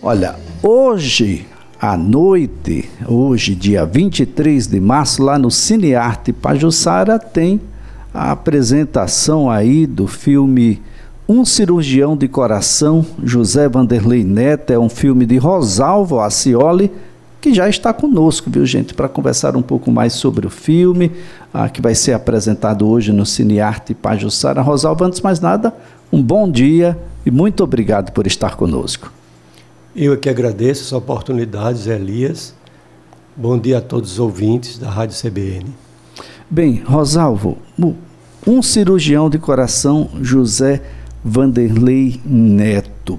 Olha, hoje à noite, hoje, dia 23 de março, lá no Cinearte Pajussara, tem a apresentação aí do filme Um Cirurgião de Coração, José Vanderlei Neto, é um filme de Rosalvo Acioli, que já está conosco, viu gente, para conversar um pouco mais sobre o filme, ah, que vai ser apresentado hoje no Cinearte Pajussara. Rosalvo, antes de mais nada, um bom dia e muito obrigado por estar conosco. Eu que agradeço essa oportunidade, Zé Elias. Bom dia a todos os ouvintes da Rádio CBN. Bem, Rosalvo, um cirurgião de coração, José Vanderlei Neto.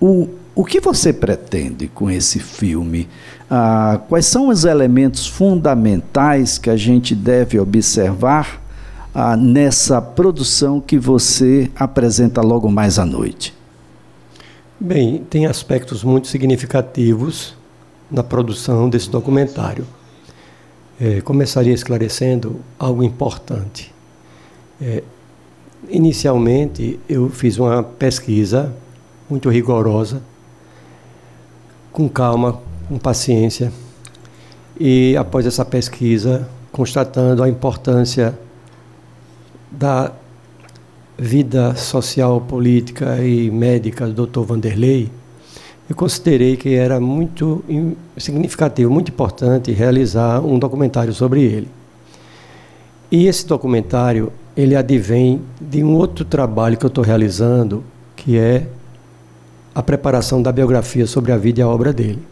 O, o que você pretende com esse filme? Ah, quais são os elementos fundamentais que a gente deve observar ah, nessa produção que você apresenta logo mais à noite? Bem, tem aspectos muito significativos na produção desse documentário. É, começaria esclarecendo algo importante. É, inicialmente, eu fiz uma pesquisa muito rigorosa, com calma, com paciência, e após essa pesquisa, constatando a importância da vida social, política e médica do Dr. Vanderlei, eu considerei que era muito significativo, muito importante realizar um documentário sobre ele. E esse documentário, ele advém de um outro trabalho que eu estou realizando, que é a preparação da biografia sobre a vida e a obra dele.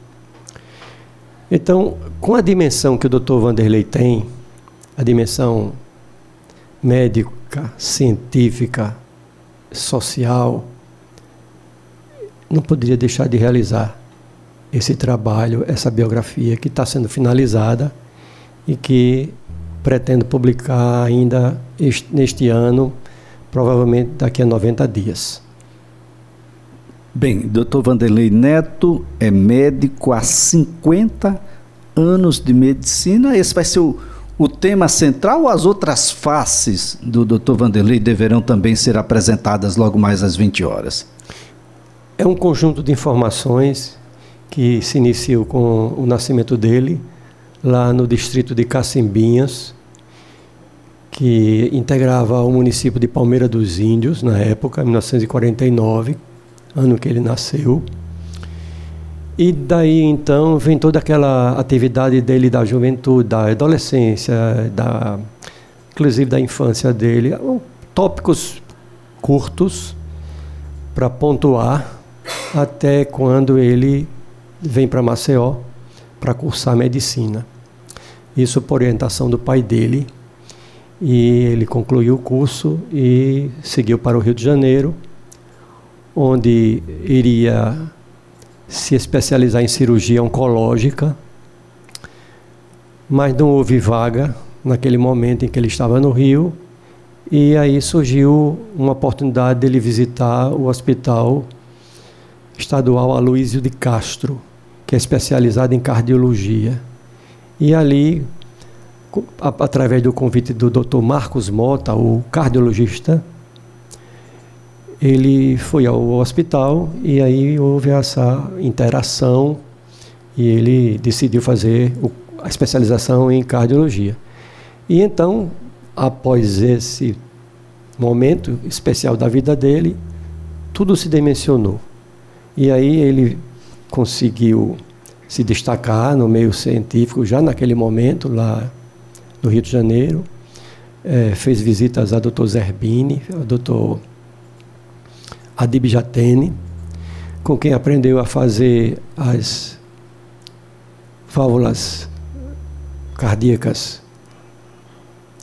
Então, com a dimensão que o Dr. Vanderlei tem, a dimensão científica, social, não poderia deixar de realizar esse trabalho, essa biografia que está sendo finalizada e que pretendo publicar ainda este, neste ano, provavelmente daqui a 90 dias. Bem, doutor Vanderlei Neto é médico há 50 anos de medicina. Esse vai ser o, o tema central ou as outras faces do Dr. Vanderlei deverão também ser apresentadas logo mais às 20 horas? É um conjunto de informações que se iniciou com o nascimento dele, lá no distrito de Cacimbinhas, que integrava o município de Palmeira dos Índios, na época, 1949, ano que ele nasceu. E daí então vem toda aquela atividade dele da juventude, da adolescência, da, inclusive da infância dele, tópicos curtos para pontuar até quando ele vem para Maceió para cursar medicina. Isso por orientação do pai dele. E ele concluiu o curso e seguiu para o Rio de Janeiro, onde iria se especializar em cirurgia oncológica, mas não houve vaga naquele momento em que ele estava no Rio, e aí surgiu uma oportunidade dele visitar o Hospital Estadual Aloísio de Castro, que é especializado em cardiologia. E ali, através do convite do Dr. Marcos Mota, o cardiologista, ele foi ao hospital e aí houve essa interação e ele decidiu fazer a especialização em cardiologia. E então, após esse momento especial da vida dele, tudo se dimensionou. E aí ele conseguiu se destacar no meio científico já naquele momento, lá no Rio de Janeiro. É, fez visitas a Dr. Zerbini, ao Dr. Adib Jatene, com quem aprendeu a fazer as válvulas cardíacas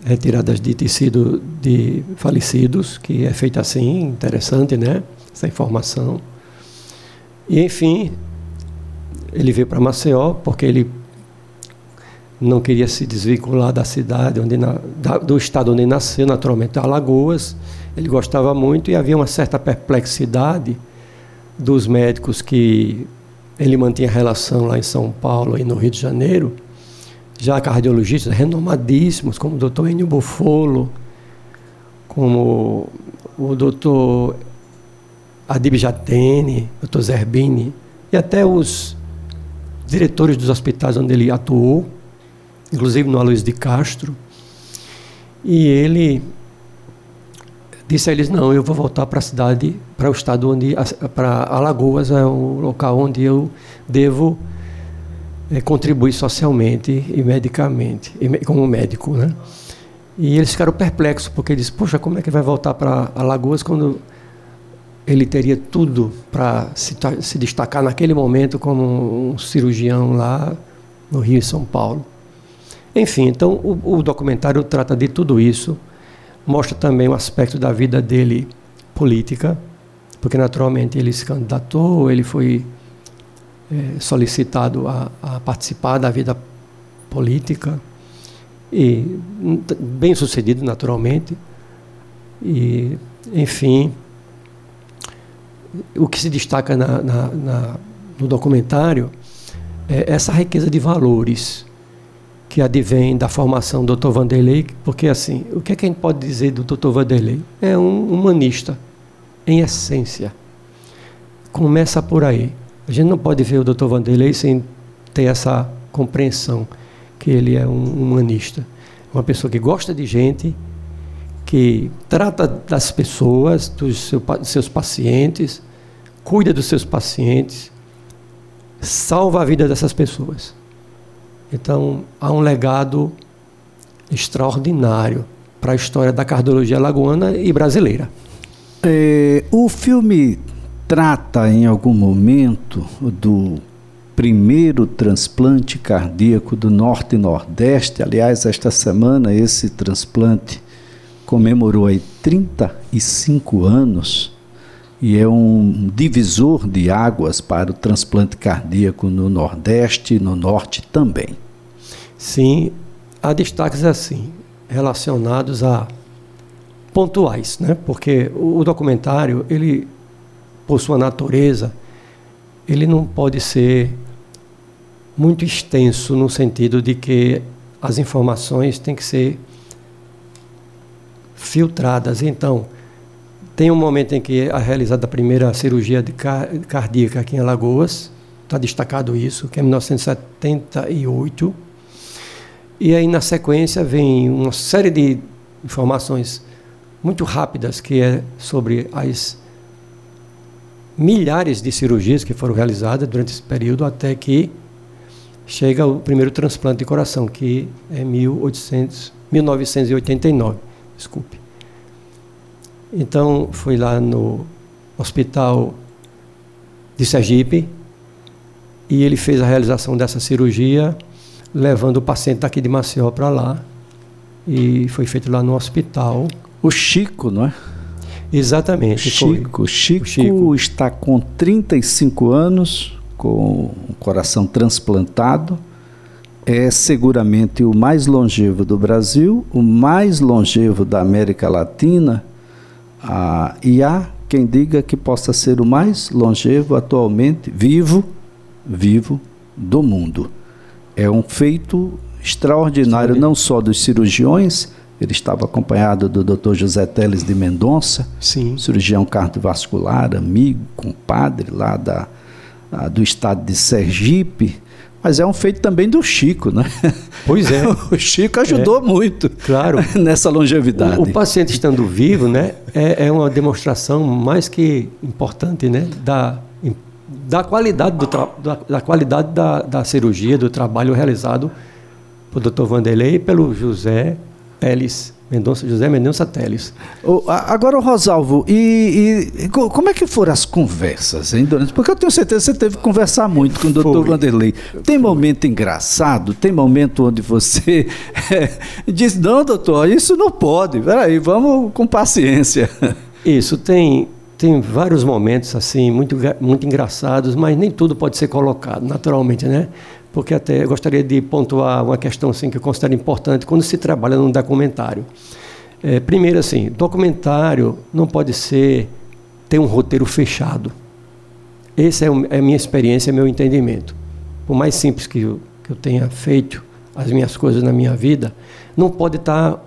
retiradas de tecido de falecidos, que é feita assim, interessante, né? Essa informação. E enfim, ele veio para Maceió porque ele não queria se desvincular da cidade, onde na, da, do estado onde nasceu, naturalmente, Alagoas. Ele gostava muito e havia uma certa perplexidade dos médicos que ele mantinha relação lá em São Paulo e no Rio de Janeiro, já cardiologistas renomadíssimos, como o doutor Enio Bufolo, como o doutor Adib Jatene, doutor Zerbini, e até os diretores dos hospitais onde ele atuou, inclusive no Aloysio de Castro, e ele disse a eles: Não, eu vou voltar para a cidade, para o estado onde, para Alagoas, é o local onde eu devo é, contribuir socialmente e medicamente, como médico, né? E eles ficaram perplexos, porque eles, poxa, como é que vai voltar para Alagoas quando ele teria tudo para se, se, destacar naquele momento como um cirurgião lá no Rio e São Paulo. Enfim, então o, o documentário trata de tudo isso, mostra também o aspecto da vida dele política, porque naturalmente ele se candidatou, ele foi é, solicitado a, a, participar da vida política e bem sucedido naturalmente e enfim o que se destaca na, na, na, no documentário é essa riqueza de valores que advém da formação do Dr. Vanderlei, porque assim, o que, é que a gente pode dizer do Dr. Vanderlei? É um humanista, em essência. Começa por aí. A gente não pode ver o Dr. Vanderlei sem ter essa compreensão que ele é um humanista. Uma pessoa que gosta de gente, que trata das pessoas, dos seus pacientes, cuida dos seus pacientes, salva a vida dessas pessoas. Então, há um legado extraordinário para a história da cardiologia lagoana e brasileira. É, o filme trata em algum momento do primeiro transplante cardíaco do Norte e Nordeste. Aliás, esta semana esse transplante comemorou aí 35 anos e é um divisor de águas para o transplante cardíaco no Nordeste e no Norte também. Sim, há destaques assim, relacionados a pontuais, né? Porque o documentário, ele por sua natureza, ele não pode ser muito extenso no sentido de que as informações têm que ser filtradas. Então, tem um momento em que é realizada a primeira cirurgia cardíaca aqui em Alagoas, está destacado isso, que é 1978. E aí, na sequência, vem uma série de informações muito rápidas que é sobre as milhares de cirurgias que foram realizadas durante esse período até que chega o primeiro transplante de coração, que é 1800, 1989. Desculpe. Então, fui lá no hospital de Sergipe e ele fez a realização dessa cirurgia, levando o paciente daqui de Maceió para lá. E foi feito lá no hospital. O Chico, não é? Exatamente. Chico, Chico, Chico está com 35 anos, com o coração transplantado. É seguramente o mais longevo do Brasil, o mais longevo da América Latina. Ah, e há quem diga que possa ser o mais longevo atualmente vivo, vivo do mundo. É um feito extraordinário, não só dos cirurgiões, ele estava acompanhado do Dr. José Teles de Mendonça, Sim. cirurgião cardiovascular, amigo, compadre lá da, do estado de Sergipe. Mas é um feito também do Chico, né? Pois é. o Chico ajudou é, muito claro. nessa longevidade. O, o, paciente estando vivo, né, é, é, uma demonstração mais que importante, né, da, da qualidade, do da, da, qualidade da, da cirurgia, do trabalho realizado pelo Dr. Vanderlei e pelo José Teles, Mendonça, José Mendonça Teles. Oh, agora, Rosalvo, e, e, como é que foram as conversas, hein? Porque eu tenho certeza que você teve que conversar muito com o doutor Vanderlei. Tem momento engraçado? Tem momento onde você é, diz, não, doutor, isso não pode. Peraí, vamos com paciência. Isso, tem, tem vários momentos assim, muito, muito engraçados, mas nem tudo pode ser colocado, naturalmente, né? Porque até gostaria de pontuar uma questão assim, que eu considero importante quando se trabalha num documentário. É, primeiro, assim, documentário não pode ser ter um roteiro fechado. Essa é, é a minha experiência, é meu entendimento. Por mais simples que eu, que eu tenha feito as minhas coisas na minha vida, não pode estar tá,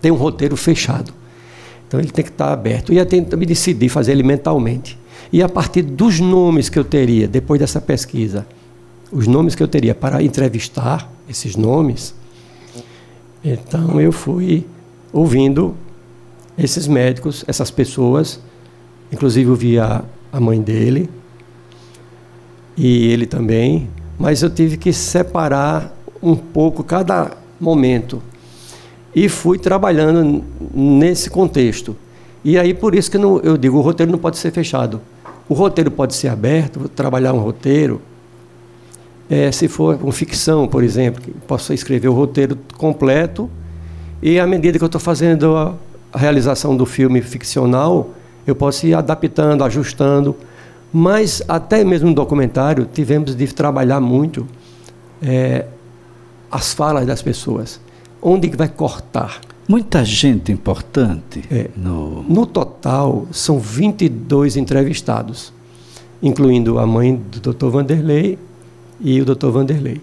ter um roteiro fechado. Então ele tem que estar tá aberto. E eu tenho que me decidir fazer ele mentalmente. E a partir dos nomes que eu teria, depois dessa pesquisa, os nomes que eu teria para entrevistar, esses nomes, então eu fui ouvindo esses médicos, essas pessoas, inclusive eu vi a, a mãe dele e ele também, mas eu tive que separar um pouco cada momento e fui trabalhando nesse contexto. E aí por isso que não, eu digo, o roteiro não pode ser fechado. O roteiro pode ser aberto, trabalhar um roteiro. É, se for com ficção, por exemplo, posso escrever o roteiro completo e à medida que eu estou fazendo a, a realização do filme ficcional, eu posso ir adaptando, ajustando. Mas até mesmo no documentário tivemos de trabalhar muito é, as falas das pessoas. Onde que vai cortar? Muita gente importante. É, no... no total, são 22 entrevistados, incluindo a mãe do Dr. Vanderlei e o Dr. Vanderlei.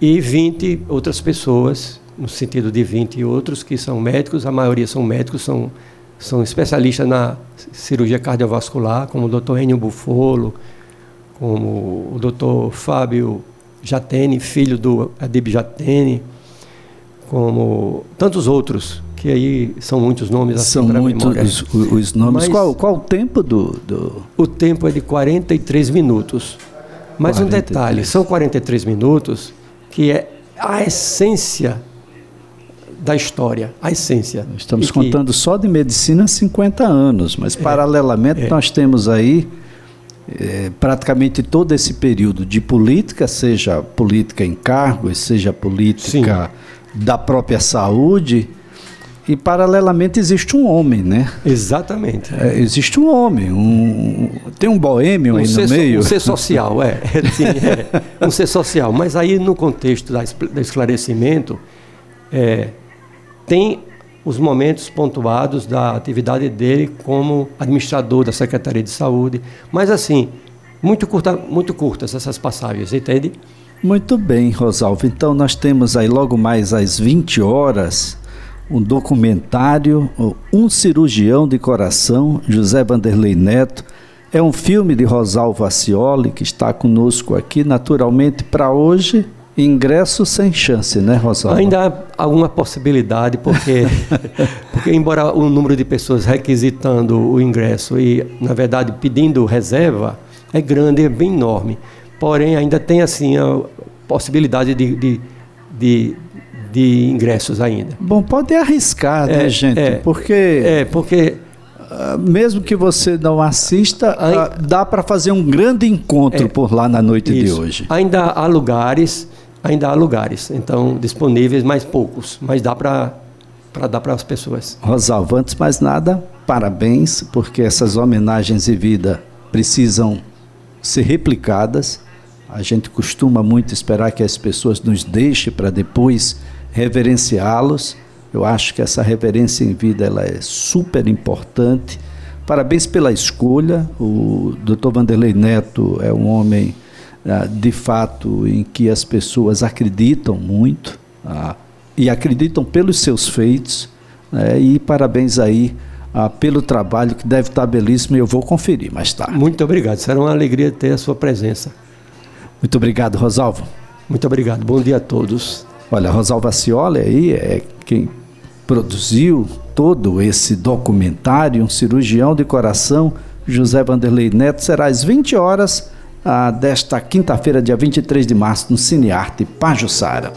E 20 outras pessoas, no sentido de 20 outros que são médicos, a maioria são médicos, são, são especialistas na cirurgia cardiovascular, como o Dr. Enio Bufolo, como o Dr. Fábio Jatene, filho do Adib Jatene, como tantos outros, que aí são muitos nomes assim São muitos os, os, nomes. Mas, qual, qual o tempo do, do. O tempo é de 43 minutos. Mas 43. um detalhe: são 43 minutos que é a essência da história, a essência. Estamos contando só de medicina 50 anos, mas é, paralelamente é. nós temos aí é, praticamente todo esse período de política, seja política em cargos, seja política. Sim da própria saúde. E paralelamente existe um homem, né? Exatamente. É, existe um homem, um, tem um boêmio um aí no meio. Um ser social, é, Sim, é. Um ser social. Mas aí no contexto da, do esclarecimento, é, tem os momentos pontuados da atividade dele como administrador da Secretaria de Saúde. Mas assim, muito, curta, muito curtas essas passagens, entende? Muito bem, Rosalvo. Então nós temos aí logo mais às 20 horas um documentário, Um Cirurgião de Coração, José Vanderlei Neto. É um filme de Rosalvo Acioli que está conosco aqui, naturalmente, para hoje. Ingresso sem chance, né, Rosalvo? Ainda há alguma possibilidade, porque, porque embora o número de pessoas requisitando o ingresso e, na verdade, pedindo reserva é grande, é bem enorme porém ainda tem assim a possibilidade de, de, de, de ingressos ainda. Bom, pode arriscar, né, é, gente? É, porque é porque uh, mesmo que você não assista, uh, dá para fazer um grande encontro é, por lá na noite isso. de hoje. Ainda há lugares, ainda há lugares, então disponíveis, mais poucos, mas dá para para dar para as pessoas. Rosalvo, antes mais nada, parabéns, porque essas homenagens e vida precisam ser replicadas a gente costuma muito esperar que as pessoas nos deixem para depois reverenciá-los. Eu acho que essa reverência em vida ela é super importante. Parabéns pela escolha. O Dr. Vanderlei Neto é um homem, ah, de fato, em que as pessoas acreditam muito ah, e acreditam pelos seus feitos. Né? E parabéns aí ah, pelo trabalho que deve estar belíssimo e eu vou conferir mais tarde. Muito obrigado. Será uma alegria ter a sua presença. Muito obrigado, Rosalvo. Muito obrigado. Bom dia a todos. Olha, Rosalvo Acioli aí é quem produziu todo esse documentário, um cirurgião de coração, José Vanderlei Neto, será às 20 horas ah, desta quinta-feira, dia 23 de março, no Cinearte Pajussara.